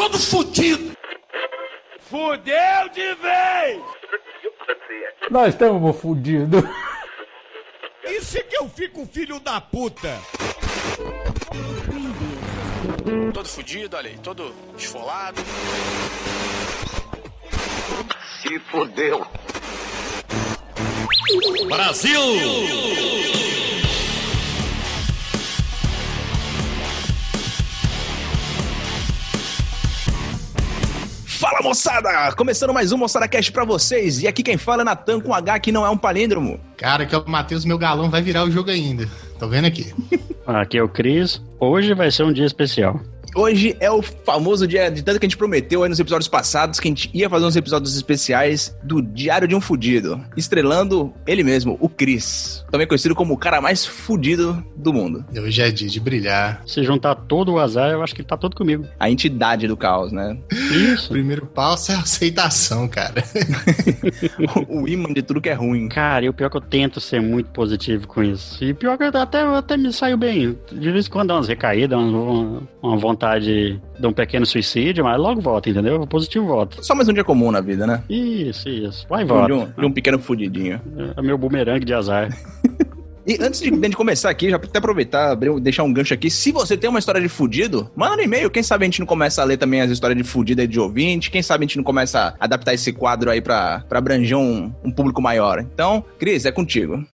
todo fudido. Fudeu de vez! Nós estamos fudidos. Isso é que eu fico filho da puta. Todo fudido, olha aí, todo esfolado. Se fudeu. Brasil! Fala moçada! Começando mais um Moçada Cast pra vocês. E aqui quem fala é Natan com H que não é um palíndromo. Cara, que é o Matheus, meu galão vai virar o jogo ainda. Tô vendo aqui. Aqui é o Cris. Hoje vai ser um dia especial. Hoje é o famoso dia de tanto que a gente prometeu aí nos episódios passados que a gente ia fazer uns episódios especiais do Diário de um Fudido, estrelando ele mesmo, o Cris, também conhecido como o cara mais fudido do mundo. Hoje é dia de brilhar. Se juntar todo o azar, eu acho que ele tá todo comigo. A entidade do caos, né? Isso. Primeiro passo é a aceitação, cara. o imã de tudo que é ruim. Cara, e o pior é que eu tento ser muito positivo com isso. E o pior é que eu até, até me saio bem. De vez em quando dá umas recaídas, uma, uma vontade de um pequeno suicídio, mas logo volta, entendeu? O positivo volta. Só mais um dia comum na vida, né? Isso, isso. Vai e De volta. um, de um pequeno fudidinho. É meu bumerangue de azar. E antes de, de começar aqui, já até aproveitar, abrir- deixar um gancho aqui. Se você tem uma história de fudido, manda no e-mail. Quem sabe a gente não começa a ler também as histórias de fudido aí de ouvinte. Quem sabe a gente não começa a adaptar esse quadro aí pra, pra abranger um, um público maior. Então, Cris, é contigo.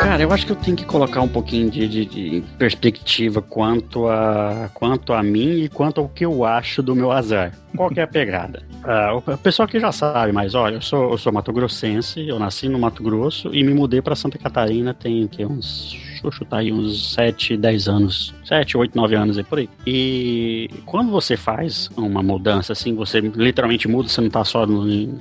Cara, eu acho que eu tenho que colocar um pouquinho de, de- de perspectiva quanto a, quanto a mim e quanto ao que eu acho do meu azar. Qual que é a pegada? Ah, o pessoal que já sabe, mas olha, eu sou, eu sou mato-grossense, eu nasci no Mato Grosso e me mudei para Santa Catarina tem que, uns, deixa eu chutar aí, uns 7, 10 anos. 7, 8, 9 anos aí por aí. E quando você faz uma mudança assim, você literalmente muda, você não tá só no,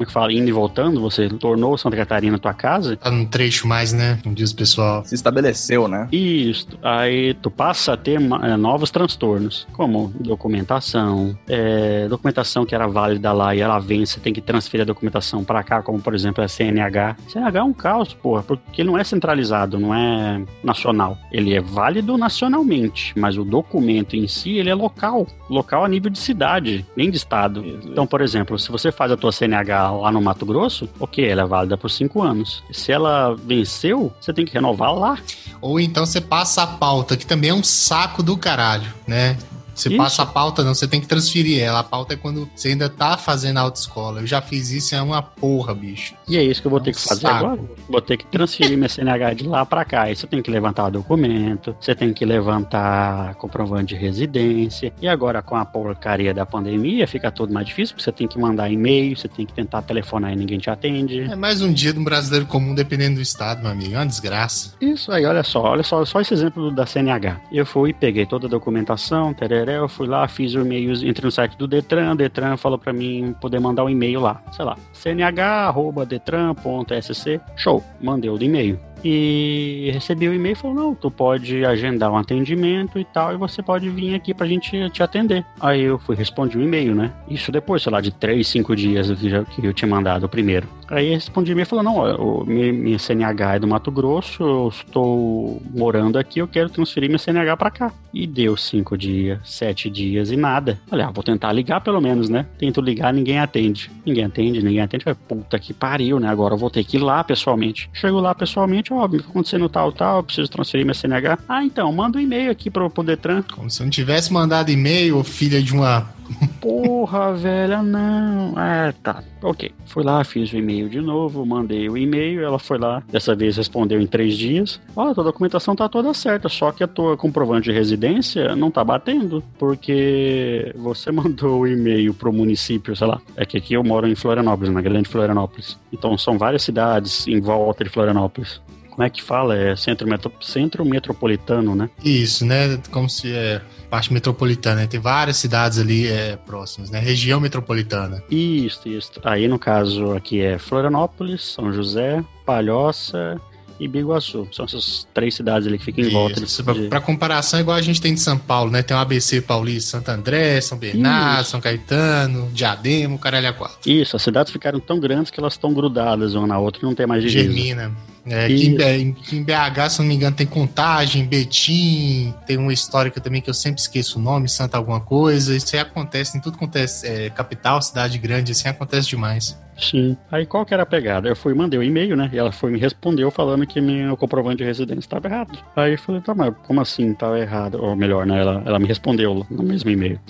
como é que fala, indo e voltando, você tornou Santa Catarina tua casa, Tá num trecho mais, né? Como diz o pessoal. Se estabeleceu, né? Isso. Aí tu passa a ter eh, novos transtornos, como documentação, eh, documentação que era válida lá e ela vence, você tem que transferir a documentação para cá, como por exemplo a CNH. CNH é um caos, porra, porque ele não é centralizado, não é nacional. Ele é válido nacionalmente, mas o documento em si, ele é local, local a nível de cidade, nem de estado. Então, por exemplo, se você faz a tua CNH lá no Mato Grosso, ok, ela é válida por cinco anos. Se ela venceu, você tem que renovar lá. Ou então você passa a pauta, que também é um saco do caralho, né? Você Isso. passa a pauta, não, você tem que transferir ela. A pauta é quando você ainda tá fazendo autoescola. Eu já fiz isso, é uma porra, bicho. E é isso que eu vou ter É um que fazer saco. agora. Vou ter que transferir minha CNH de lá pra cá. Aí você tem que levantar documento, você tem que levantar comprovante de residência. E agora com a porcaria da pandemia fica tudo mais difícil, porque você tem que mandar e-mail, você tem que tentar telefonar e ninguém te atende. É mais um dia de um brasileiro comum dependendo do estado, meu amigo. É uma desgraça. Isso aí, olha só, olha só, só esse exemplo da CNH. Eu fui, peguei toda a documentação, tereré, eu fui lá, fiz o e-mail, entrei no site do Detran, Detran falou pra mim poder mandar um e-mail lá, sei lá, cnh@detran.sc. Show, mandei o e-mail. E recebi o e-mail e falou: Não, tu pode agendar um atendimento e tal, e você pode vir aqui pra gente te atender. Aí eu fui respondi o e-mail, né? Isso depois, sei lá, de 3, 5 dias que, já, que eu tinha mandado o primeiro. Aí respondi o e-mail e falou: Não, minha, CNH é do Mato Grosso, eu estou morando aqui, eu quero transferir minha CNH pra cá. E deu 5 dias, 7 dias e nada. Falei: Ah, vou tentar ligar pelo menos, né? Tento ligar, ninguém atende. Ninguém atende, ninguém atende. Falei, Puta que pariu, né? Agora eu vou ter que ir lá pessoalmente. Chego lá pessoalmente, ó, me acontecendo tal, tal, preciso transferir minha CNH. Ah, então, manda um e-mail aqui pro, pro Detran. Como se eu não tivesse mandado e-mail, filha de uma. Porra, velha, não. É, tá. Ok. Fui lá, fiz o e-mail de novo, mandei o e-mail, ela foi lá, dessa vez respondeu em três dias. Ó, tua documentação tá toda certa, só que a tua comprovante de residência não tá batendo, porque você mandou o e-mail pro município, sei lá. É que aqui eu moro em Florianópolis, na grande Florianópolis. Então são várias cidades em volta de Florianópolis. Como é que fala? É centro, metro, centro metropolitano, né? Isso, né? Como se é parte metropolitana. né? Tem várias cidades ali é, próximas, né? Região metropolitana. Isso, isso. Aí no caso aqui é Florianópolis, São José, Palhoça e Biguaçu. São essas três cidades ali que ficam em volta. Isso. de- pra comparação, igual a gente tem de São Paulo, né? Tem o ABC Paulista, Santo André, São Bernardo, Isso. São Caetano, Diadema, caralho a quatro. Isso, as cidades ficaram tão grandes que elas estão grudadas uma na outra e não tem mais divisa. Germina. É, que em, B- que em BH, se não me engano, tem Contagem, Betim, tem uma histórica também que eu sempre esqueço o nome, Santa alguma coisa. Isso aí acontece em tudo quanto é, é, capital, cidade grande, assim acontece demais. Sim. Aí qual que era a pegada? Eu fui, mandei o um e-mail, né? E ela foi me respondeu falando que meu comprovante de residência estava errado. Aí eu falei, tá, mas como assim estava errado? Ou melhor, né? Ela, ela me respondeu no mesmo e-mail.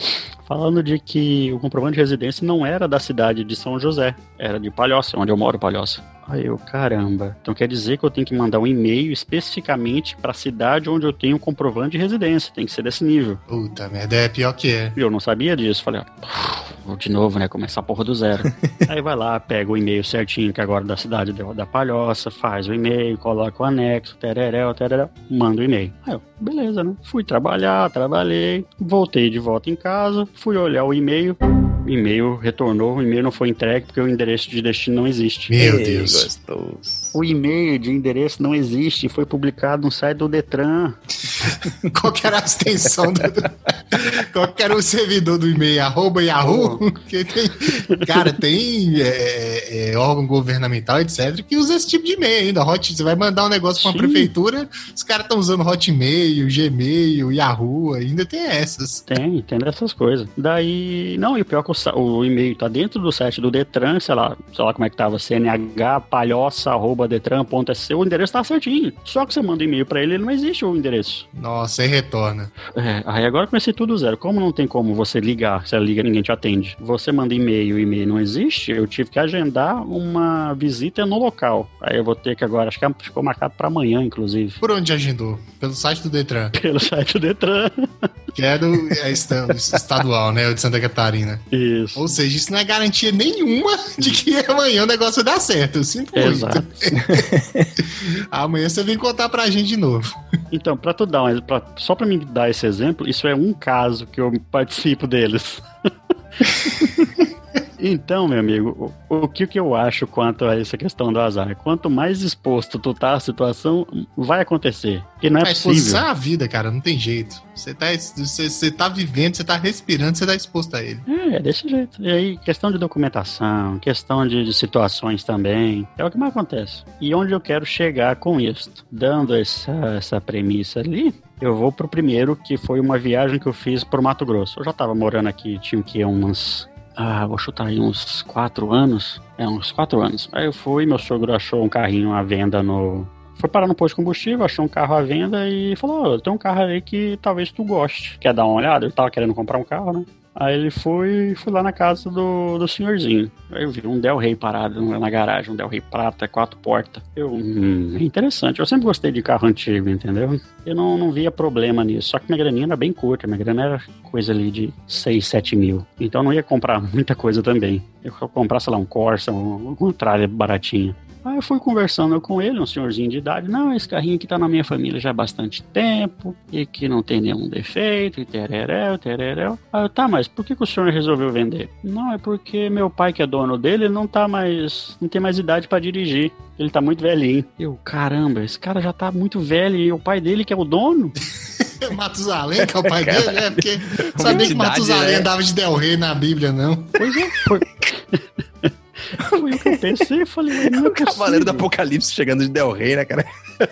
Falando de que o comprovante de residência não era da cidade de São José, era de Palhoça, onde eu moro, Palhoça. Aí eu, caramba. Então quer dizer que eu tenho que mandar um e-mail especificamente para a cidade onde eu tenho o comprovante de residência. Tem que ser desse nível. Puta merda, é pior que é. E eu não sabia disso. Falei, ó, vou de novo, né? Começar a porra do zero. Aí vai lá, pega o e-mail certinho, que agora é da cidade da Palhoça, faz o e-mail, coloca o anexo, tereréu, tereréu, manda o e-mail. Aí eu, beleza, né? Fui trabalhar, trabalhei, voltei de volta em casa, fui olhar o e-mail. E-mail retornou, o e-mail não foi entregue porque o endereço de destino não existe. Meu Deus. Gostoso. O e-mail de endereço não existe, foi publicado no site do Detran. Qual que era a extensão do. Qual que era o servidor do e-mail? Arroba Yahoo? Tem, cara, tem é, é, órgão governamental, etc., que usa esse tipo de e-mail ainda. Hot, você vai mandar um negócio pra uma Sim. prefeitura, os caras estão usando Hotmail, Gmail, Yahoo, ainda tem essas. Tem, tem dessas coisas. Daí, não, e o pior é que o, o e-mail tá dentro do site do Detran, sei lá, sei lá como é que tava, cnhpalhoça.detran.sc, o endereço tá certinho. Só que você manda e-mail pra ele, ele não existe o endereço. Nossa, aí retorna. É, aí agora comecei tudo zero. Como não tem como você ligar, você liga ninguém te atende. Você manda e-mail, o e-mail não existe, eu tive que agendar uma visita no local. Aí eu vou ter que agora, acho que ficou marcado pra amanhã, inclusive. Por onde agendou? Pelo site do Detran, Pelo site do Detran. que é do é esta- estadual, né? O de Santa Catarina. Isso. Ou seja, isso não é garantia nenhuma de que amanhã o negócio dar certo. Eu sinto muito. Exato. Amanhã você vem contar pra gente de novo. Então, pra tu dar um, pra, só pra me dar esse exemplo, isso é um caso que eu participo deles. Então, meu amigo, o, o que, que eu acho quanto a essa questão do azar? Quanto mais exposto tu tá à situação, vai acontecer. E não é possível. é a vida, cara, não tem jeito. Você tá, você, você tá vivendo, você tá respirando, você tá exposto a ele. É, é desse jeito. E aí, questão de documentação, questão de, de situações também, é o que mais acontece. E onde eu quero chegar com isso? Dando essa, essa premissa ali, eu vou pro primeiro, que foi uma viagem que eu fiz pro Mato Grosso. Eu já tava morando aqui, tinha que umas. Ah, vou chutar aí uns quatro anos. É, uns quatro anos. Aí eu fui, meu sogro achou um carrinho à venda no. Foi parar no posto de combustível, achou um carro à venda e falou: Ó, tem um carro aí que talvez tu goste. Quer dar uma olhada? Ele tava querendo comprar um carro, né? Aí ele foi, fui lá na casa do, do senhorzinho. Aí eu vi um Del Rey parado na garagem, um Del Rey prata, quatro portas. Eu, hum, é interessante. Eu sempre gostei de carro antigo, entendeu? Eu não, não via problema nisso. Só que minha graninha era bem curta, minha grana era coisa ali de 6, 7 mil. Então eu não ia comprar muita coisa também. Eu comprar, sei lá, um Corsa, um, uma tralha baratinha. Aí eu fui conversando com ele, um senhorzinho de idade. Não, esse carrinho aqui tá na minha família já há bastante tempo e que não tem nenhum defeito, e tereréu, tereréu. Aí eu, tá, mas por que, que o senhor resolveu vender? Não, é porque meu pai, que é dono dele, não tá mais. não tem mais idade pra dirigir. Ele tá muito velhinho. Eu, caramba, esse cara já tá muito velho e o pai dele, que é o dono? Matusalém, que é o pai dele, né? Porque sabia que Matusalém né? andava de Del Rey na Bíblia, não. Pois é, foi. foi o que eu pensei. Eu falei, ué, não é Cavaleiro do. Apocalipse chegando de Del Rey, né, cara?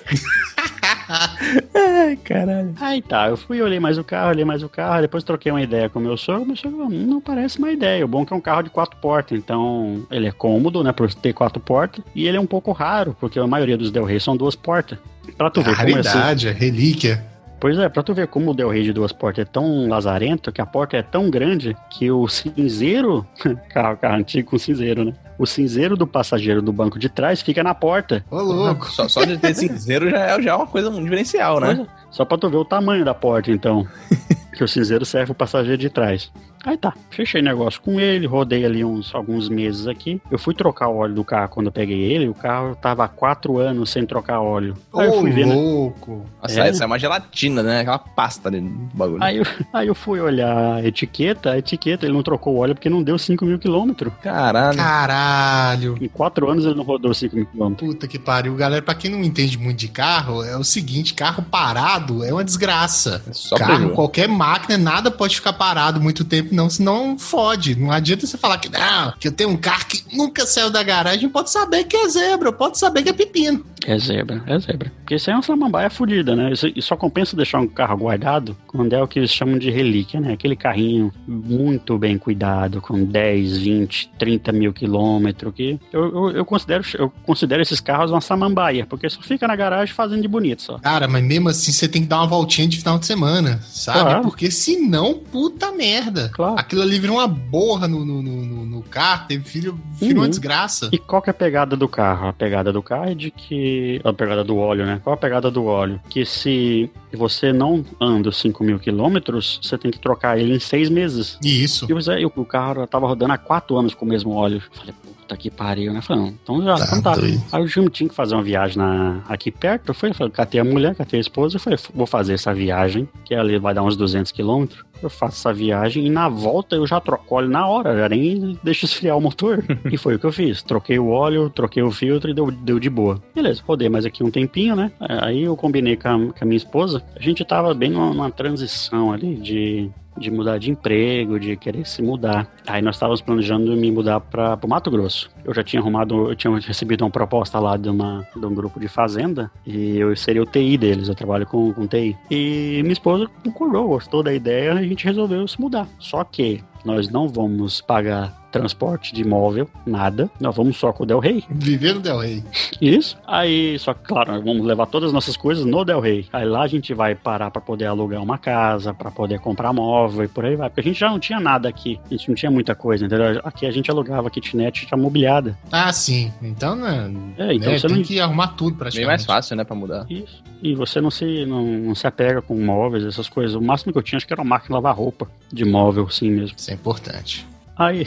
Ai, caralho. Aí tá, eu fui, olhei mais o carro, olhei mais o carro, depois troquei uma ideia com o meu sogro, meu sogro falou, "Hum, não parece uma ideia, o bom é que é um carro de quatro portas, então ele é cômodo, né, por ter quatro portas, e ele é um pouco raro, porque a maioria dos Del Rey são duas portas. Pra tu ver como é assim, raridade, é relíquia. Pois é, pra tu ver como o Del Rey de duas portas é tão lazarento, que a porta é tão grande, que o cinzeiro, carro, carro antigo com cinzeiro, né, o cinzeiro do passageiro do banco de trás fica na porta. Ô, louco. Só, só de ter cinzeiro já é, já é uma coisa diferencial, né? Pois é. Só pra tu ver o tamanho da porta, então. que o cinzeiro serve pro passageiro de trás. Aí tá, fechei negócio com ele, rodei ali uns alguns meses aqui. Eu fui trocar o óleo do carro quando eu peguei ele, o carro tava há quatro anos sem trocar óleo. Aí eu Ô, fui ver, né? louco. Nossa, É. essa é uma gelatina, né? Aquela pasta ali do bagulho. Aí eu, aí eu fui olhar a etiqueta, a etiqueta ele não trocou o óleo porque não deu 5 mil quilômetros. Caralho. Caralho. Em quatro anos ele não rodou 5 mil quilômetros. Puta que pariu. Galera, pra quem não entende muito de carro, é o seguinte, carro parado é uma desgraça. Só carro, qualquer máquina, nada pode ficar parado muito tempo tempo, não, senão fode. Não adianta você falar que não, que eu tenho um carro que nunca saiu da garagem, pode saber que é zebra, pode saber que é pepino. É zebra, é zebra. Porque isso aí é uma samambaia fodida, né? Isso, isso só compensa deixar um carro guardado quando é o que eles chamam de relíquia, né? Aquele carrinho muito bem cuidado, com 10, 20, 30 mil quilômetros, que eu, eu, eu considero, eu considero esses carros uma samambaia, porque só fica na garagem fazendo de bonito só. Cara, mas mesmo assim você tem que dar uma voltinha de final de semana, sabe? Claro. Porque senão, puta merda. Claro. Aquilo ali vira uma borra no, no, no, no- carro, teve filho, vira uma Uhum. desgraça. E qual que é a pegada do carro? A pegada do carro é de que. A pegada do óleo, né? Qual a pegada do óleo? Que se você não anda os 5 mil quilômetros, você tem que trocar ele em seis meses. Isso. E o o carro tava rodando há quatro anos com o mesmo óleo. Falei, puta que pariu, né? Falei, não, então já, Tá então tá. Aí o Júnior tinha que fazer uma viagem na, aqui perto. Eu fui, falei, catei a mulher, catei a esposa. Eu falei, vou fazer essa viagem, que ali vai dar uns 200 quilômetros. Eu faço essa viagem e na volta eu já troco óleo na hora, já nem deixo esfriar o motor. e foi o que eu fiz. Troquei o óleo, troquei o filtro e deu, deu de boa. Beleza, rodei mais aqui um tempinho, né? Aí eu combinei com a, com a minha esposa. A gente tava bem numa, numa transição ali de de mudar de emprego, de querer se mudar. Aí nós estávamos planejando me mudar para o Mato Grosso. Eu já tinha arrumado, eu tinha recebido uma proposta lá de, uma, de um grupo de fazenda e eu seria o TI deles, eu trabalho com, com TI. E minha esposa concordou, gostou da ideia a gente resolveu se mudar. Só que nós não vamos pagar transporte de imóvel, nada. Nós vamos só com o Del Rey. Viver no Del Rey. Isso. Aí, só que, claro, nós vamos levar todas as nossas coisas no Del Rey. Aí lá a gente vai parar pra poder alugar uma casa, pra poder comprar móvel e por aí vai. Porque a gente já não tinha nada aqui. A gente não tinha muita coisa, entendeu? Aqui a gente alugava kitnet já mobiliada. Ah, sim. Então, né? É, então né, você tem não. que arrumar tudo Bem praticamente. mais fácil, né, pra mudar. Isso. E você não se, não, não se apega com móveis, essas coisas. O máximo que eu tinha acho que era uma máquina de lavar roupa. De móvel, assim mesmo. Isso é importante. Aí,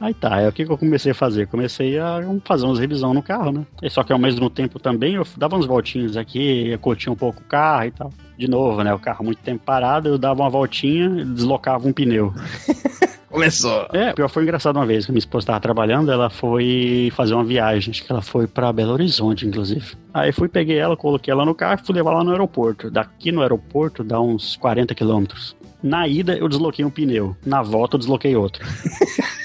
aí tá, aí o que, que eu comecei a fazer? Comecei a fazer umas revisão no carro, né? E só que ao mesmo tempo também eu dava uns voltinhos aqui, eu curtia um pouco o carro e tal. De novo, né? O carro muito tempo parado, eu dava uma voltinha e deslocava um pneu. Começou. É, pior foi engraçado uma vez que minha esposa estava trabalhando, ela foi fazer uma viagem, acho que ela foi para Belo Horizonte, inclusive. Aí fui, peguei ela, coloquei ela no carro e fui levar lá no aeroporto. Daqui no aeroporto dá uns 40 quilômetros. Na ida eu desloquei um pneu, na volta eu desloquei outro.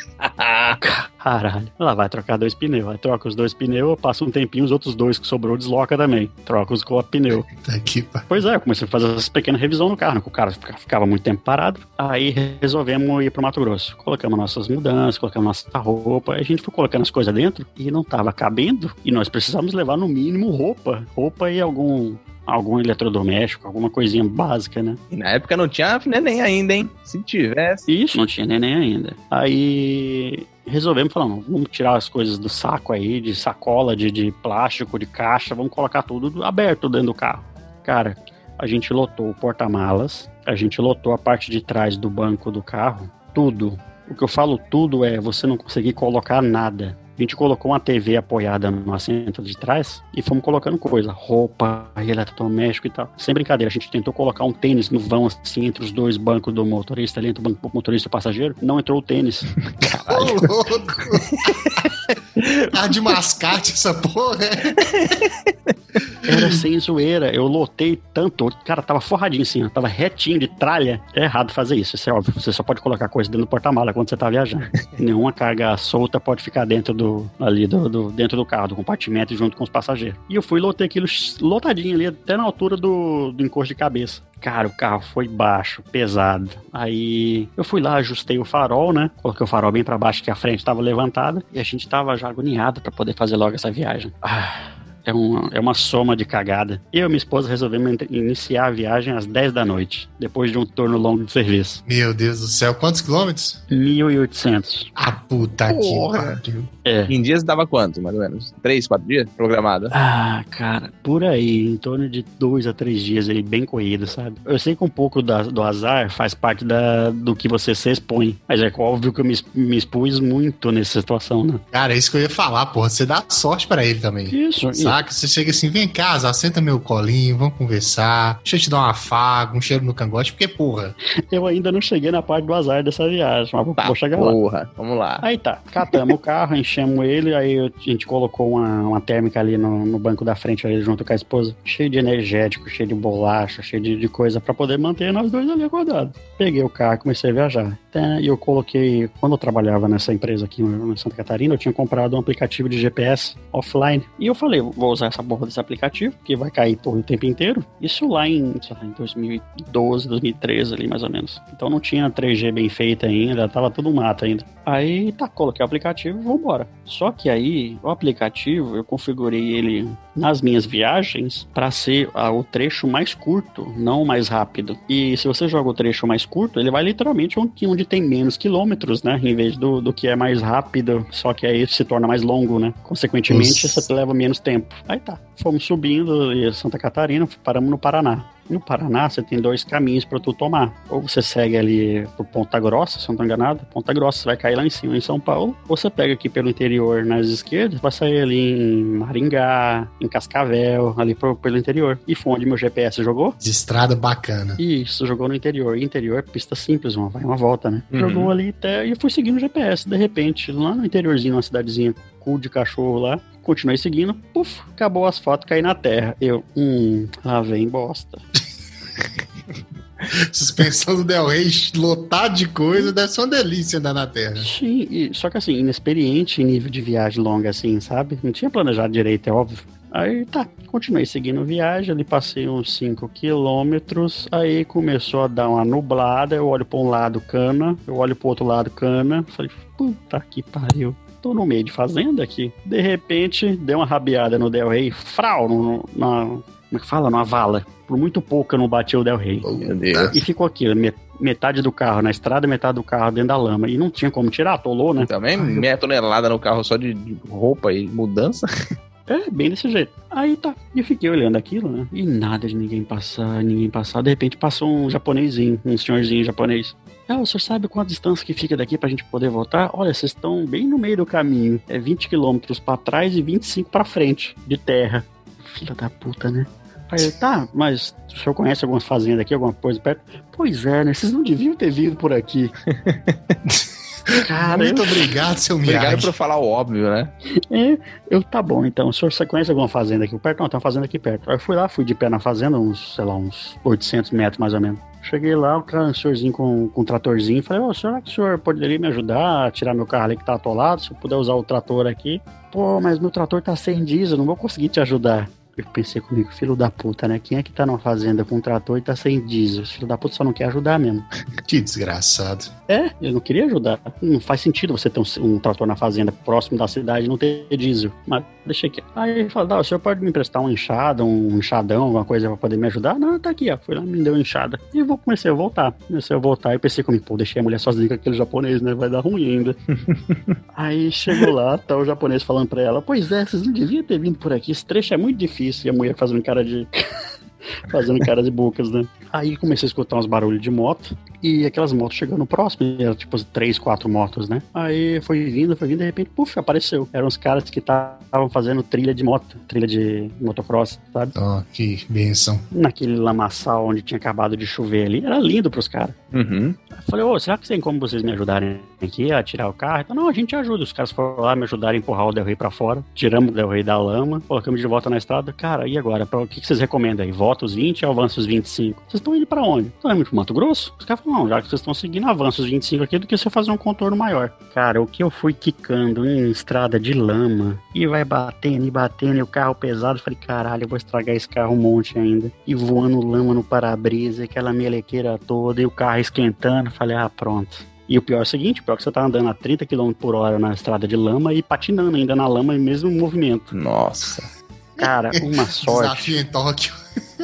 Caralho. Lá vai trocar dois pneus. Aí troca os dois pneus, passa um tempinho, os outros dois que sobrou desloca também. Troca os com pneu. Tá aqui, pá. Pois é, eu comecei a fazer essa pequena revisão no carro, né, que o cara fica- ficava muito tempo parado. Aí resolvemos ir pro Mato Grosso. Colocamos nossas mudanças, colocamos nossa roupa, aí a gente foi colocando as coisas dentro e não tava cabendo. E nós precisávamos levar no mínimo roupa. Roupa e algum. Algum eletrodoméstico, alguma coisinha básica, né? E na época não tinha neném ainda, hein? Se tivesse. Isso, não tinha neném ainda. Aí resolvemos falar, não, vamos tirar as coisas do saco aí, de sacola, de, de plástico, de caixa, vamos colocar tudo aberto dentro do carro. Cara, a gente lotou o porta-malas, a gente lotou a parte de trás do banco do carro, tudo. O que eu falo tudo é você não conseguir colocar nada. A gente colocou uma TV apoiada no assento de trás e fomos colocando coisa, roupa, eletrodoméstico e tal. Sem brincadeira, a gente tentou colocar um tênis no vão, assim, entre os dois bancos do motorista, ali entre o banco do motorista e o passageiro. Não entrou o tênis. Ô, louco! Tá de mascate essa porra. Era sem zoeira. Eu lotei tanto. Cara, tava forradinho assim, ó, tava retinho de tralha. É errado fazer isso, isso é óbvio. Você só pode colocar coisa dentro do porta-mala quando você tá viajando. Nenhuma carga solta pode ficar dentro do ali do, do- dentro do carro, do compartimento junto com os passageiros. E eu fui lotei aquilo lotadinho ali até na altura do, do encosto de cabeça. Cara, o carro foi baixo, pesado. Aí eu fui lá, ajustei o farol, né? Coloquei o farol bem pra baixo que a frente tava levantada e a gente tava já agoniado pra poder fazer logo essa viagem. Ah, é uma, é uma soma de cagada. Eu e minha esposa resolvemos iniciar a viagem às 10 da noite, depois de um turno longo de serviço. Meu Deus do céu, quantos quilômetros? 1.800. Ah, puta Porra. que pariu. É. Em dias dava quanto, mais ou menos? Três, quatro dias? Programada. Ah, cara, por aí, em torno de dois a três dias aí, bem corrido, sabe? Eu sei que um pouco da- do azar faz parte da, do que você se expõe, mas é óbvio que eu me, me expus muito nessa situação, né? Cara, é isso que eu ia falar, porra. Você dá sorte pra ele também. Isso, Saca? Você chega assim, vem cá, Zá, senta meu colinho, vamos conversar. Deixa eu te dar um afago, um cheiro no cangote, porque, porra. eu ainda não cheguei na parte do azar dessa viagem, mas vou, Tá, vou chegar lá. porra. Vamos lá. Aí tá, catamos o carro, enchemos enchemos ele, aí a gente colocou uma, uma térmica ali no, no banco da frente ali junto com a esposa, cheio de energético, cheio de bolacha, cheio de, de coisa para poder manter nós dois ali acordados. Peguei o carro, comecei a viajar. E eu coloquei, quando eu trabalhava nessa empresa aqui em Santa Catarina, eu tinha comprado um aplicativo de GPS offline. E eu falei, vou usar essa porra desse aplicativo, que vai cair por o tempo inteiro. Isso lá em, sei lá, em 2012, 2013 ali mais ou menos. Então não tinha 3G bem feita ainda, tava tudo mato ainda. Aí tá, coloquei o aplicativo e vambora. Só que aí, o aplicativo, eu configurei ele nas minhas viagens para ser ah, o trecho mais curto, não o mais rápido. E se você joga o trecho mais curto, ele vai literalmente onde, onde tem menos quilômetros, né? Em vez do, do que é mais rápido, só que aí se torna mais longo, né? Consequentemente, Nossa. você leva menos tempo. Aí tá, fomos subindo e Santa Catarina, paramos no Paraná. No Paraná, você tem dois caminhos para tu tomar. Ou você segue ali por Ponta Grossa, se não estou enganado. Ponta Grossa, você vai cair lá em cima, em São Paulo. Ou você pega aqui pelo interior, nas esquerdas, vai sair ali em Maringá, em Cascavel, ali por, pelo interior. E foi onde meu GPS jogou. De estrada bacana. Isso, jogou no interior. E interior, pista simples, uma, vai uma volta, né? Uhum. Jogou ali até, e eu fui seguindo o GPS. De repente, lá no interiorzinho, uma cidadezinha cu de cachorro lá, continuei seguindo, puf, acabou as fotos, caí na terra. Eu, hum, lá vem bosta. Suspensão do Del Rey lotado de coisa, deve ser uma delícia andar na Terra. Sim, só que assim, inexperiente em nível de viagem longa assim, sabe? Não tinha planejado direito, é óbvio. Aí tá, continuei seguindo viagem, ali passei uns 5 quilômetros, aí começou a dar uma nublada, eu olho para um lado cana, eu olho para outro lado cana, falei, puta que pariu tô no meio de fazenda aqui. De repente, deu uma rabiada no Del Rey, frau, no, na, como é que fala? Numa vala. Por muito pouco eu não bati o Del Rey. Oh, e ficou aqui, metade do carro na estrada, metade do carro dentro da lama. E não tinha como tirar, atolou, né? Também meia tonelada no carro só de roupa e mudança. É, bem desse jeito. Aí tá. E fiquei olhando aquilo, né? E nada de ninguém passar, ninguém passar. De repente passou um japonesinho, um senhorzinho japonês. Ah, o senhor sabe qual a distância que fica daqui pra gente poder voltar? Olha, vocês estão bem no meio do caminho. É 20 quilômetros para trás e 25 para frente de terra. Filha da puta, né? Aí tá, mas o senhor conhece algumas fazendas aqui, alguma coisa perto? Pois é, né? Vocês não deviam ter vindo por aqui. Cara, Muito eu... obrigado, seu Miyagi. Obrigado por falar o óbvio, né? É, eu, tá bom, então. O senhor conhece alguma fazenda aqui perto? Não, tem uma fazenda aqui perto. Aí eu fui lá, fui de pé na fazenda, uns, sei lá, uns 800 metros mais ou menos. Cheguei lá, o cara, um senhorzinho com, com um tratorzinho, falei, ô, oh, será que o senhor poderia me ajudar a tirar meu carro ali que tá atolado? Se eu puder usar o trator aqui. Pô, mas meu trator tá sem diesel, não vou conseguir te ajudar. Eu pensei comigo, filho da puta, né? Quem é que tá numa fazenda com um trator e tá sem diesel? Filho da puta só não quer ajudar mesmo. Que desgraçado. É, eu não queria ajudar. Não faz sentido você ter um, um trator na fazenda próximo da cidade e não ter diesel. Mas deixei aqui. Aí ele falou, o senhor pode me emprestar um enxada, um enxadão, alguma coisa pra poder me ajudar? Não, tá aqui, ó. Fui lá, me deu enxada. E vou, comecei a voltar. Comecei a voltar e pensei comigo, pô, deixei a mulher sozinha com aquele japonês, né? Vai dar ruim ainda. Aí chegou lá, tá o japonês falando pra ela, pois é, vocês não deviam ter vindo por aqui. Esse trecho é muito difícil. E a mulher fazendo cara de. fazendo caras e bocas, né? Aí comecei a escutar uns barulhos de moto e aquelas motos chegando próximo, era tipo três, quatro motos, né? Aí foi vindo, foi vindo, de repente, puf, apareceu. Eram os caras que estavam fazendo trilha de moto, trilha de motocross, sabe? Oh, que benção. Naquele lamaçal onde tinha acabado de chover ali, era lindo pros caras. Uhum. falei, ô, oh, será que tem como vocês me ajudarem aqui a tirar o carro? Então, não, a gente ajuda. Os caras foram lá me ajudaram a empurrar o Del Rey pra fora, tiramos o Del Rey da lama, colocamos de volta na estrada. Cara, e agora? Pra, o que, que vocês recomendam aí? Volta os 20 ou avança os 25? Vocês estão indo pra onde? Estão indo pro Mato Grosso? Os caras falaram, não, já que vocês estão seguindo, avança os 25 aqui do que você fazer um contorno maior. Cara, o que eu fui quicando em estrada de lama e vai batendo e batendo e o carro pesado, falei, caralho, eu vou estragar esse carro um monte ainda. E voando lama no para-brisa, aquela melequeira toda e o carro esquentando, falei, ah, pronto. E o pior é o seguinte, o pior é que você tá andando a 30 km por hora na estrada de lama e patinando ainda na lama em mesmo movimento. Nossa. Cara, uma sorte. Desafio em Tóquio.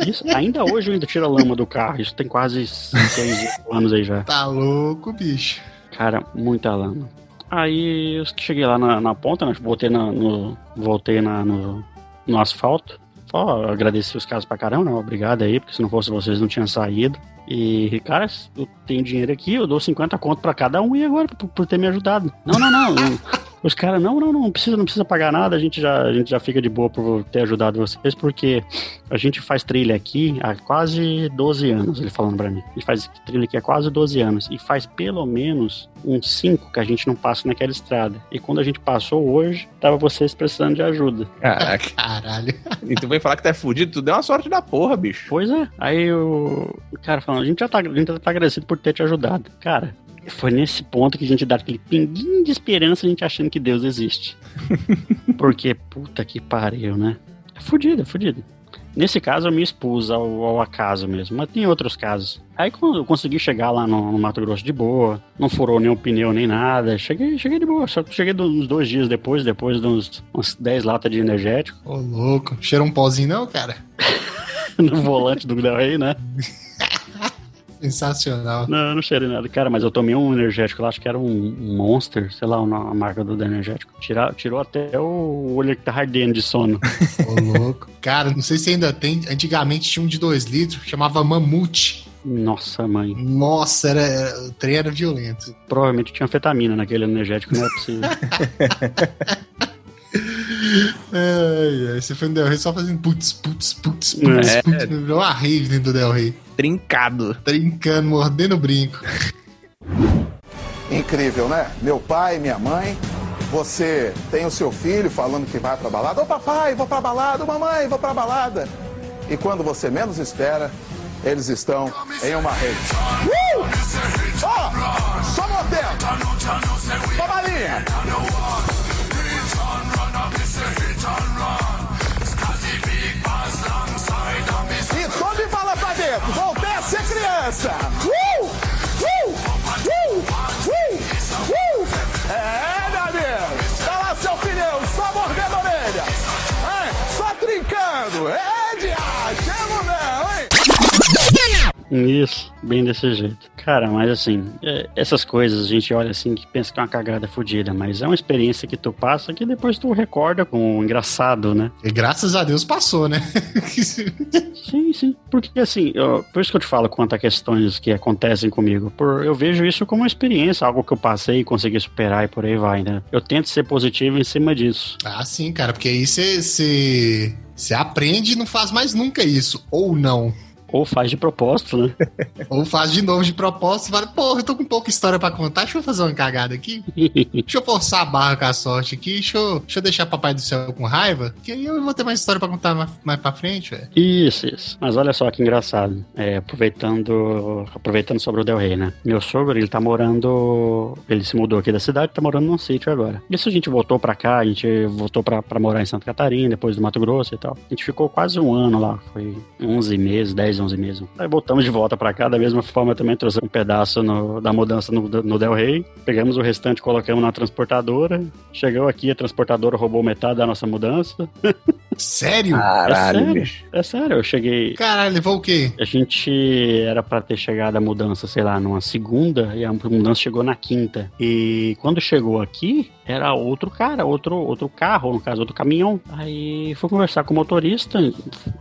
Isso, ainda hoje eu ainda tiro a lama do carro. Isso tem quase 6 anos aí já. Tá louco, bicho. Cara, muita lama. Aí eu cheguei lá na, na ponta, né? Voltei, na, no, voltei na, no, no asfalto. Só agradeci os caras pra caramba, né? Obrigado aí, porque se não fosse vocês não tinham saído. E, cara, eu tenho dinheiro aqui, eu dou 50 conto pra cada um e agora por, por ter me ajudado. Não, não, não. Os caras, não, não, não precisa, não precisa pagar nada, a gente já, a gente já fica de boa por ter ajudado vocês, porque a gente faz trilha aqui há quase 12 anos, ele falando pra mim. A gente faz trilha aqui há quase 12 anos e faz pelo menos uns 5 que a gente não passa naquela estrada. E quando a gente passou hoje, tava vocês precisando de ajuda. Caraca. Caralho. E tu vem falar que tu é fudido, tu deu uma sorte da porra, bicho. Pois é. Aí o, o cara falando, a gente já tá, a gente já tá agradecido por ter te ajudado. Cara, foi nesse ponto que a gente dá aquele pinguinho de esperança, a gente achando que Deus existe. Porque, puta que pariu, né? É fudido, é fudido. Nesse caso, eu me expus ao, ao acaso mesmo, mas tem outros casos. Aí quando eu consegui chegar lá no, no Mato Grosso de boa, não furou nenhum pneu nem nada, cheguei, cheguei de boa. Só que cheguei uns dois dias depois, depois de uns, uns 10 latas de energético. Ô, louco. Cheira um pozinho não, cara? no volante do Del Rey, né? Sensacional. Não, não cheirei nada. Cara, mas eu tomei um energético lá, acho que era um Monster, sei lá, a marca do energético. Tira, tirou até o olho que tá ardendo de sono. Ô, louco. Cara, não sei se ainda tem. Antigamente tinha um de 2 litros, chamava Mamute. Nossa, mãe. Nossa, era, era- o trem era violento. Provavelmente tinha anfetamina naquele energético, não é possível. Ai, ai, você foi no Del Rey só fazendo putz, putz, putz, putz, É. putz. Virou uma rave dentro do Del Rey. Trincado. Trincando, mordendo o brinco. Incrível, né? Meu pai, minha mãe. Você tem o seu filho falando que vai pra balada. Ô papai, vou pra balada. Ô mamãe, vou pra balada. E quando você menos espera, eles estão em uma rede. Uh! Ó, só modelo. Só balinha. Criança. Uh! Uh! Uh! Uh! Uh! É, amigo. Dá lá seu pneu, só mordendo a orelha. É, só trincando. É, Isso, bem desse jeito. Cara, mas assim, é, essas coisas a gente olha assim que pensa que é uma cagada fodida, mas é uma experiência que tu passa que depois tu recorda com engraçado, né? E graças a Deus passou, né? Sim, sim. Porque assim, eu- por isso que eu te falo quanto a questões que acontecem comigo. Por, eu vejo isso como uma experiência, algo que eu passei e consegui superar e por aí vai, né? Eu tento ser positivo em cima disso. ah, sim, cara, porque aí você você aprende e não faz mais nunca isso. Ou não. Ou faz de propósito, né? Ou faz de novo de propósito e fala, porra, eu tô com pouca história pra contar, deixa eu fazer uma cagada aqui. Deixa eu forçar a barra com a sorte aqui, deixa eu, deixa eu deixar papai do céu com raiva, que aí eu vou ter mais história pra contar mais, mais pra frente, velho. Isso, isso. Mas olha só que engraçado. É, aproveitando, aproveitando sobre o Del Rey, né? Meu sogro, ele tá morando. Ele se mudou aqui da cidade, tá morando num sítio agora. Isso a gente voltou pra cá, a gente voltou pra, pra morar em Santa Catarina, depois do Mato Grosso e tal. A gente ficou quase um ano lá, foi 11 meses, 10, 11 meses. Aí voltamos de volta pra cá, da mesma forma também trouxemos um pedaço no- da mudança no, no Del Rey. Pegamos o restante, colocamos na transportadora. Chegou aqui, a transportadora roubou metade da nossa mudança. Sério? Caralho, é sério, bicho. é sério. Eu cheguei, Caralho, levou o quê? a gente era pra ter chegado a mudança, sei lá, numa segunda, e a mudança chegou na quinta. E quando chegou aqui, era outro cara, outro, outro carro, no caso, outro caminhão. Aí fui conversar com o motorista,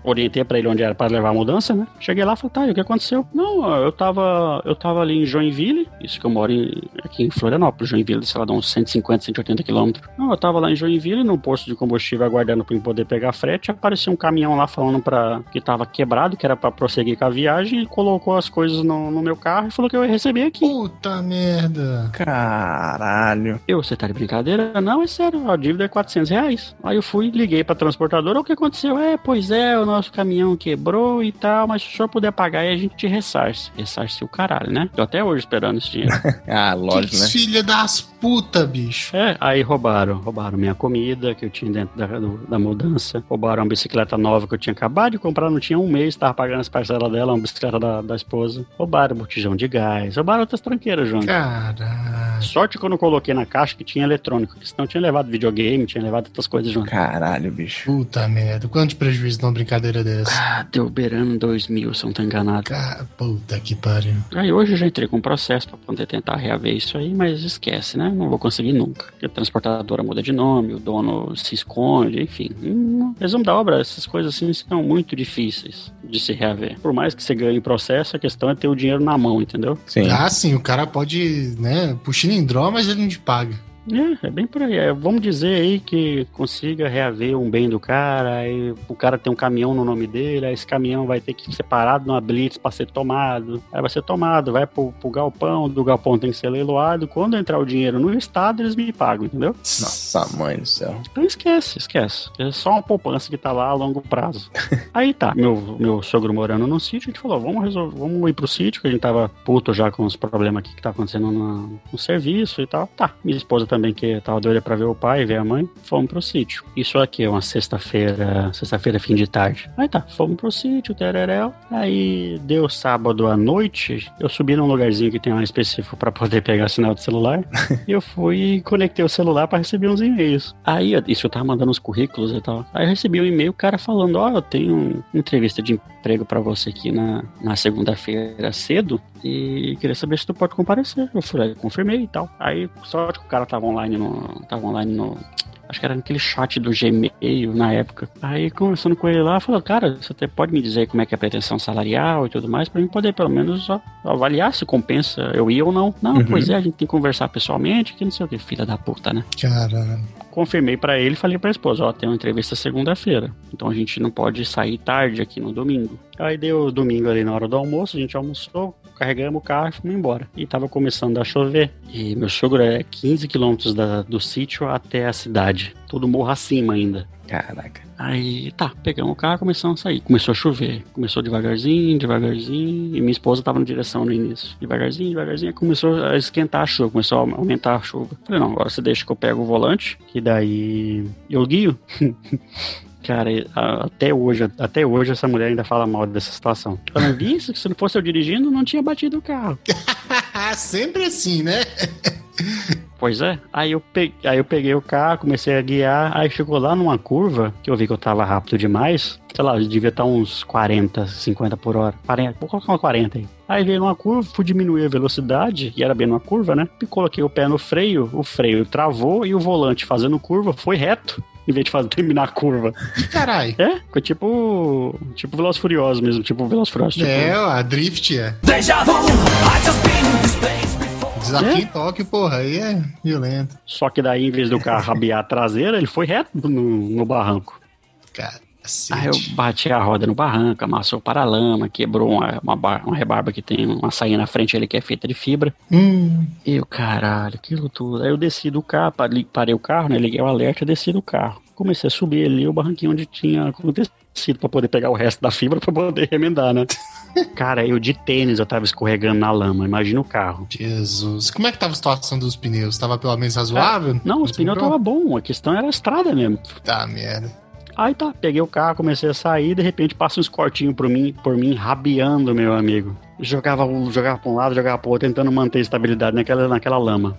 orientei pra ele onde era pra levar a mudança, né? Cheguei lá e falei, tá, e o que aconteceu? Não, eu tava, eu tava ali em Joinville, isso que eu moro em- aqui em Florianópolis, Joinville, sei lá, dá uns 150, 180 quilômetros. Não, eu tava lá em Joinville, no posto de combustível, aguardando pra eu poder pegar frete, apareceu um caminhão lá falando pra, que tava quebrado, que era pra prosseguir com a viagem, e colocou as coisas no, no meu carro e falou que eu ia receber aqui. Puta merda. Caralho. Eu, você tá de brincadeira? Não, é sério, a dívida é 400 reais. Aí eu fui, liguei pra transportadora, o que aconteceu? É, pois é, o nosso caminhão quebrou e tal, mas se o senhor puder pagar aí a gente te ressarce. Ressarce o caralho, né? Tô até hoje esperando esse dinheiro. Ah, lógico, que né? filha das puta, bicho. É, aí roubaram. Roubaram minha comida que eu tinha dentro da, do- da mudança. Roubaram uma bicicleta nova que eu tinha acabado de comprar, não tinha um mês, tava pagando as parcelas dela, uma bicicleta da, da esposa. Roubaram botijão de gás, roubaram outras tranqueiras, João. Caralho. Sorte que eu não coloquei na caixa que tinha eletrônico, porque senão tinha levado videogame, tinha levado outras coisas junto. Caralho, bicho. Puta merda. Quanto de prejuízo numa brincadeira dessa? Ah, deu beirando dois mil, se eu não tô enganado. Cara, puta que pariu. Aí hoje eu já entrei com um processo pra poder tentar reaver isso aí, mas esquece, né? Não vou conseguir nunca. Porque a transportadora muda de nome, o dono se esconde, enfim. Hum, resumo da obra, essas coisas assim são muito difíceis de se reaver. Por mais que você ganhe processo, a questão é ter o dinheiro na mão, entendeu? Sim. Ah, sim, o cara pode, né, puxar em draw, mas ele não te paga. É, é bem por aí. É, vamos dizer aí que consiga reaver um bem do cara, aí o cara tem um caminhão no nome dele, aí esse caminhão vai ter que ser parado numa blitz pra ser tomado. Aí vai ser tomado, vai pro, pro galpão, do galpão tem que ser leiloado. Quando entrar o dinheiro no estado, eles me pagam, entendeu? Nossa, mãe do céu. Então esquece, esquece. É só uma poupança que tá lá a longo prazo. aí tá, meu, meu sogro morando no sítio, a gente falou, vamos resolver, vamos ir pro sítio, que a gente tava puto já com os problemas aqui que tá acontecendo no, no serviço e tal. Tá, minha esposa também que tava doida pra ver o pai, ver a mãe, fomos pro sítio. Isso aqui é uma sexta-feira, sexta-feira, fim de tarde. Aí tá, fomos pro sítio, tereréu. Aí deu sábado à noite, eu subi num lugarzinho que tem um específico para poder pegar sinal de celular. e eu fui e conectei o celular para receber uns e-mails. Aí, isso eu tava mandando os currículos e tal. Aí eu recebi um e-mail, o cara falando: Ó, oh, eu tenho uma entrevista de emprego para você aqui na, na segunda-feira cedo e queria saber se tu pode comparecer. Eu falei, confirmei e tal. Aí, sorte que o cara tava online no. Tava online no. Acho que era naquele chat do Gmail na época. Aí, conversando com ele lá, falou: Cara, você até pode me dizer como é que é a pretensão salarial e tudo mais, pra mim poder pelo menos ó, avaliar se compensa eu ir ou não. Não, uhum. pois é, a gente tem que conversar pessoalmente, que não sei o que, filha da puta, né? Caralho confirmei para ele e falei pra esposa, ó, tem uma entrevista segunda-feira. Então a gente não pode sair tarde aqui no domingo. Aí deu domingo ali na hora do almoço, a gente almoçou, carregamos o carro e fomos embora. E tava começando a chover. E meu sogro é 15 quilômetros do sítio até a cidade. Todo morro acima ainda. Caraca. Aí, tá, pegamos o carro, começamos a sair. Começou a chover. Começou devagarzinho, devagarzinho. E minha esposa tava na direção no início. Devagarzinho, devagarzinho. Começou a esquentar a chuva, começou a aumentar a chuva. Falei, não, agora você deixa que eu pego o volante, que daí eu guio. Cara, até hoje, até hoje essa mulher ainda fala mal dessa situação. Falando isso, que se não fosse eu dirigindo, não tinha batido o carro. Sempre assim, né? Pois é. Aí eu, peguei, aí eu peguei o carro, comecei a guiar, aí chegou lá numa curva, que eu vi que eu tava rápido demais. Sei lá, eu devia estar uns 40, 50 por hora. 40, vou colocar uma 40 aí. Aí veio numa curva, fui diminuir a velocidade, e era bem numa curva, né? E coloquei o pé no freio, o freio travou e o volante fazendo curva foi reto em vez de fazer, terminar a curva. Caralho. É, foi tipo. Tipo Veloz Furioso mesmo, tipo Veloz Furioso. Tipo... É, a Drift é. Deja vu, I just been in this place Desafio é? em Tóquio, porra, aí é violento. Só que daí, em vez do carro rabiar a traseira, ele foi reto no, no barranco. Cara. Aí eu bati a roda no barranco, amassou o paralama, quebrou uma, uma, bar, uma rebarba que tem uma saída na frente ali que é feita de fibra. Hum. E o caralho, aquilo tudo. Aí eu desci do carro, parei o carro, né? Liguei o alerta e desci do carro. Comecei a subir ali o barranquinho onde tinha acontecido pra poder pegar o resto da fibra pra poder remendar, né? Cara, eu de tênis eu tava escorregando na lama, imagina o carro. Jesus. Como é que tava a situação dos pneus? Tava pelo menos razoável? não, os pneus tava bom, a questão era a estrada mesmo. Tá, merda. Aí tá, peguei o carro, comecei a sair, de repente passa uns cortinhos por mim, por mim, rabiando, meu amigo. Jogava, jogava pra um lado, jogava pro outro, tentando manter estabilidade naquela, naquela lama.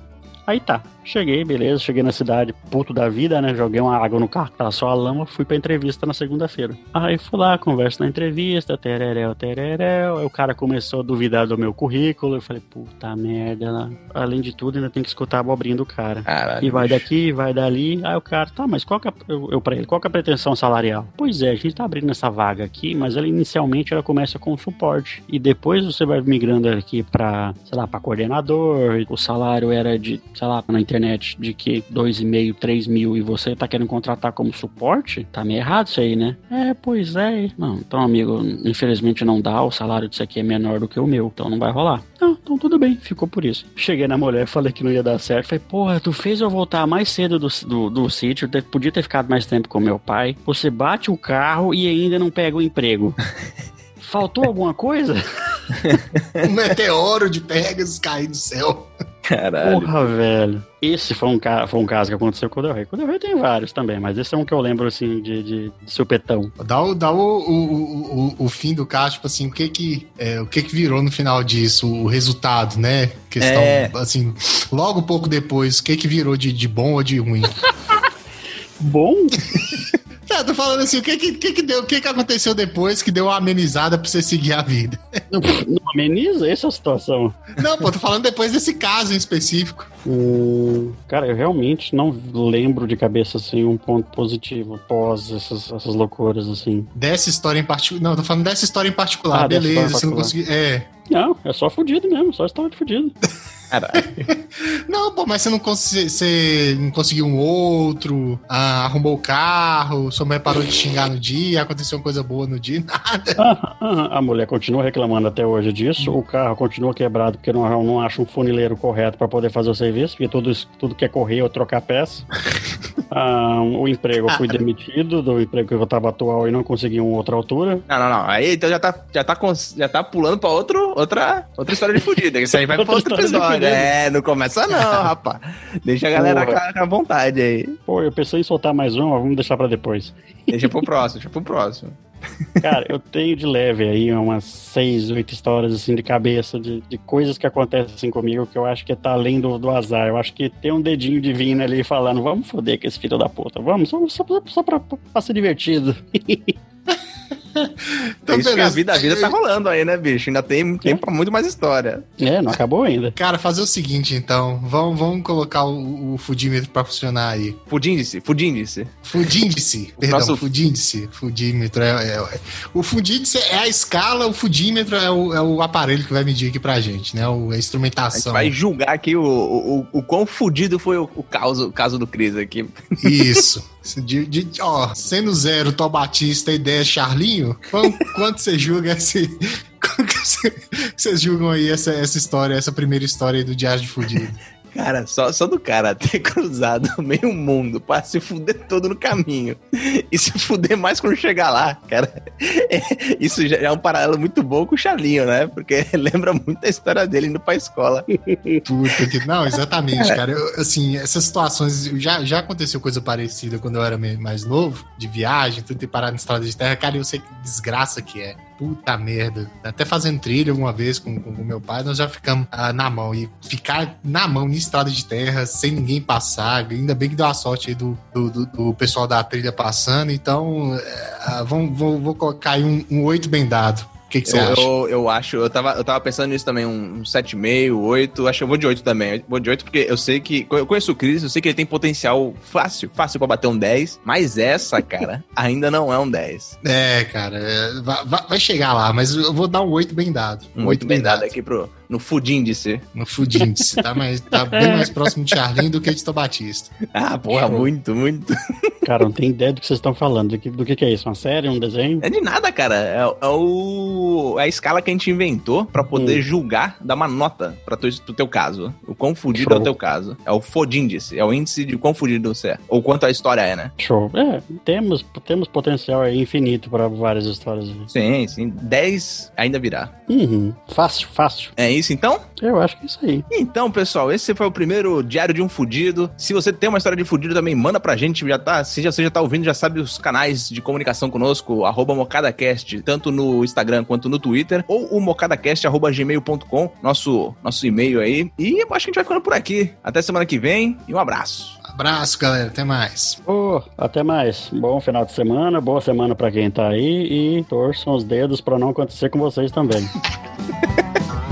Aí tá, cheguei, beleza, cheguei na cidade, puto da vida, né? Joguei uma água no carro, tava só a lama, fui pra entrevista na segunda-feira. Aí fui lá, converso na entrevista, tereréu, tereréu. Aí o cara começou a duvidar do meu currículo. Eu falei, puta merda, além de tudo, ainda tem que escutar a abobrinha do cara. Caralho, e vai daqui, vai dali. Aí o cara, tá, mas qual que é, eu, eu pra ele, qual que é a pretensão salarial? Pois é, a gente tá abrindo essa vaga aqui, mas ela inicialmente ela começa com suporte. E depois você vai migrando aqui pra, sei lá, pra coordenador. O salário era de sei lá, na internet de que 2,5, 3 mil e você tá querendo contratar como suporte, tá meio errado isso aí, né? É, pois é. Não, então, amigo, infelizmente não dá, o salário disso aqui é menor do que o meu, então não vai rolar. Não, então tudo bem, ficou por isso. Cheguei na mulher, falei que não ia dar certo. Falei, porra, tu fez eu voltar mais cedo do, do, do sítio, podia ter ficado mais tempo com meu pai. Você bate o carro e ainda não pega o emprego. Faltou alguma coisa? um meteoro de Pegasus cair do céu. Caralho. Porra, velho. Esse foi um, foi um caso que aconteceu com o Del Rey. Com o Del Rey tem vários também, mas esse é um que eu lembro, assim, de, de, de supetão. Dá, o, dá o, o, o, o, fim do caso, tipo assim, o que que, é, o que que virou no final disso, o resultado, né? Questão, é... assim, logo pouco depois, o que que virou de, de bom ou de ruim? bom? É, tô falando assim, o que que, que, que deu, o que que aconteceu depois que deu uma amenizada pra você seguir a vida? Não, não ameniza? Essa é a situação. Não, pô, tô falando depois desse caso em específico. Hum, cara, eu realmente não lembro de cabeça, assim, um ponto positivo pós essas, essas loucuras, assim. Dessa história em particular. Não, tô falando dessa história em particular, ah, beleza, você não conseguiu. É. Não, é só fudido mesmo, só história de fudido. Caralho. Não, pô, mas você não, cons você não conseguiu um outro, ah, arrumou o carro, sua mãe parou de xingar no dia, aconteceu uma coisa boa no dia, nada. Ah, ah, a mulher continua reclamando até hoje disso, o carro continua quebrado porque não, não acha um funileiro correto para poder fazer o serviço, porque tudo, tudo que é correr ou trocar peça. Ah, o emprego, eu fui demitido do emprego que eu estava atual e não consegui uma outra altura. Não, não, não. Aí então já tá, já tá, já tá pulando pra outro, outra, outra história de fudida. Isso aí vai pra Outra outro episódio. Fudida. É, não começa não, rapaz. Deixa a galera com a vontade aí. Pô, eu pensei em soltar mais uma, vamos deixar para depois. Deixa pro próximo, deixa pro próximo. Cara, eu tenho de leve aí umas seis, oito histórias assim de cabeça, de, de coisas que acontecem comigo que eu acho que tá além do, do azar. Eu acho que tem um dedinho divino ali falando, vamos foder com esse filho da puta, vamos, só, só, só pra, pra ser divertido. Então, Isso que a beleza. vida, a vida tá rolando aí, né, bicho? Ainda tem tempo pra muito mais história. É, não acabou ainda. Cara, fazer o seguinte, então. Vamos, vamos colocar o, o fudímetro pra funcionar aí. Fudíndice, fudíndice. Fudíndice. Perdão, Nosso- fudíndice. Fudímetro. É, é- é- o fudíndice é a escala, o fudímetro é o, é o aparelho que vai medir aqui pra gente, né? O, a A gente instrumentação. vai julgar aqui o, o, o, o quão fudido foi o, o, caso, o caso do Cris aqui. Isso. De, de- ó, sendo zero Tó Batista e 10 Charlinho, quanto, quanto você julga esse. Vocês julgam aí essa, essa história, essa primeira história aí do Diário de Fudido? Cara, só, só do cara ter cruzado meio mundo pra se fuder todo no caminho e se fuder mais quando chegar lá, cara. é- isso já é um paralelo muito bom com o Charlinho, né? Porque lembra muito a história dele indo pra escola. Puta que. Não, exatamente, cara. Eu, assim, essas situações. Já, já aconteceu coisa parecida quando eu era mais novo, de viagem, tudo ter parado na estrada de terra. Cara, eu sei que desgraça que é. Puta merda. Até fazendo trilha alguma vez com o meu pai, nós já ficamos ah, na mão. E ficar na mão em estrada de terra, sem ninguém passar. Ainda bem que deu a sorte aí do, do, do- do pessoal da trilha passando. Então, é, ah, vou, vou colocar aí um, um 8 bem dado. O que, que você Eu, acha? eu, eu acho, eu tava, eu tava pensando nisso também, um, um 7,5, 8. Acho que eu vou de 8 também. Eu Vou de 8 porque eu sei que. Eu conheço o Chris, eu sei que ele tem potencial fácil, fácil pra bater um 10. Mas essa, cara, ainda não é um 10. É, cara, é, vai, vai- chegar lá, mas eu vou dar um 8 bem dado. Um 8 bem dado aqui pro, no Fudíndice. No Fudíndice. Tá, mais, tá bem mais próximo de Charlinho do que de Batista. Ah, porra, muito, muito. Cara, não tem ideia do que vocês estão falando. Do que, do que que é isso? Uma série, um desenho? É de nada, cara. É, é o, é a escala que a gente inventou pra poder Hum. julgar, dar uma nota pra tu, pro teu caso. O quão fudido é Show. o teu caso. É o Fodíndice. É o índice de quão fudido você é. Ou quanto a história é, né? Show. É, temos, temos potencial aí infinito para várias histórias. Sim, sim. 10 ainda virá. Uhum. Fácil, fácil. É isso então? Eu acho que é isso aí. Então, pessoal, esse foi o primeiro Diário de um Fudido. Se você tem uma história de fudido também, manda pra gente. Já tá, se já- você já tá ouvindo, já sabe os canais de comunicação conosco, arroba MocadaCast, tanto no Instagram quanto no Twitter, ou o mocadacast, arroba gmail.com, nosso, nosso e-mail aí. E eu acho que a gente vai ficando por aqui. Até semana que vem e um abraço. Abraço, galera. Até mais. Ô, até mais. Bom final de semana, boa semana pra quem tá aí e torçam os dedos pra não acontecer com vocês também.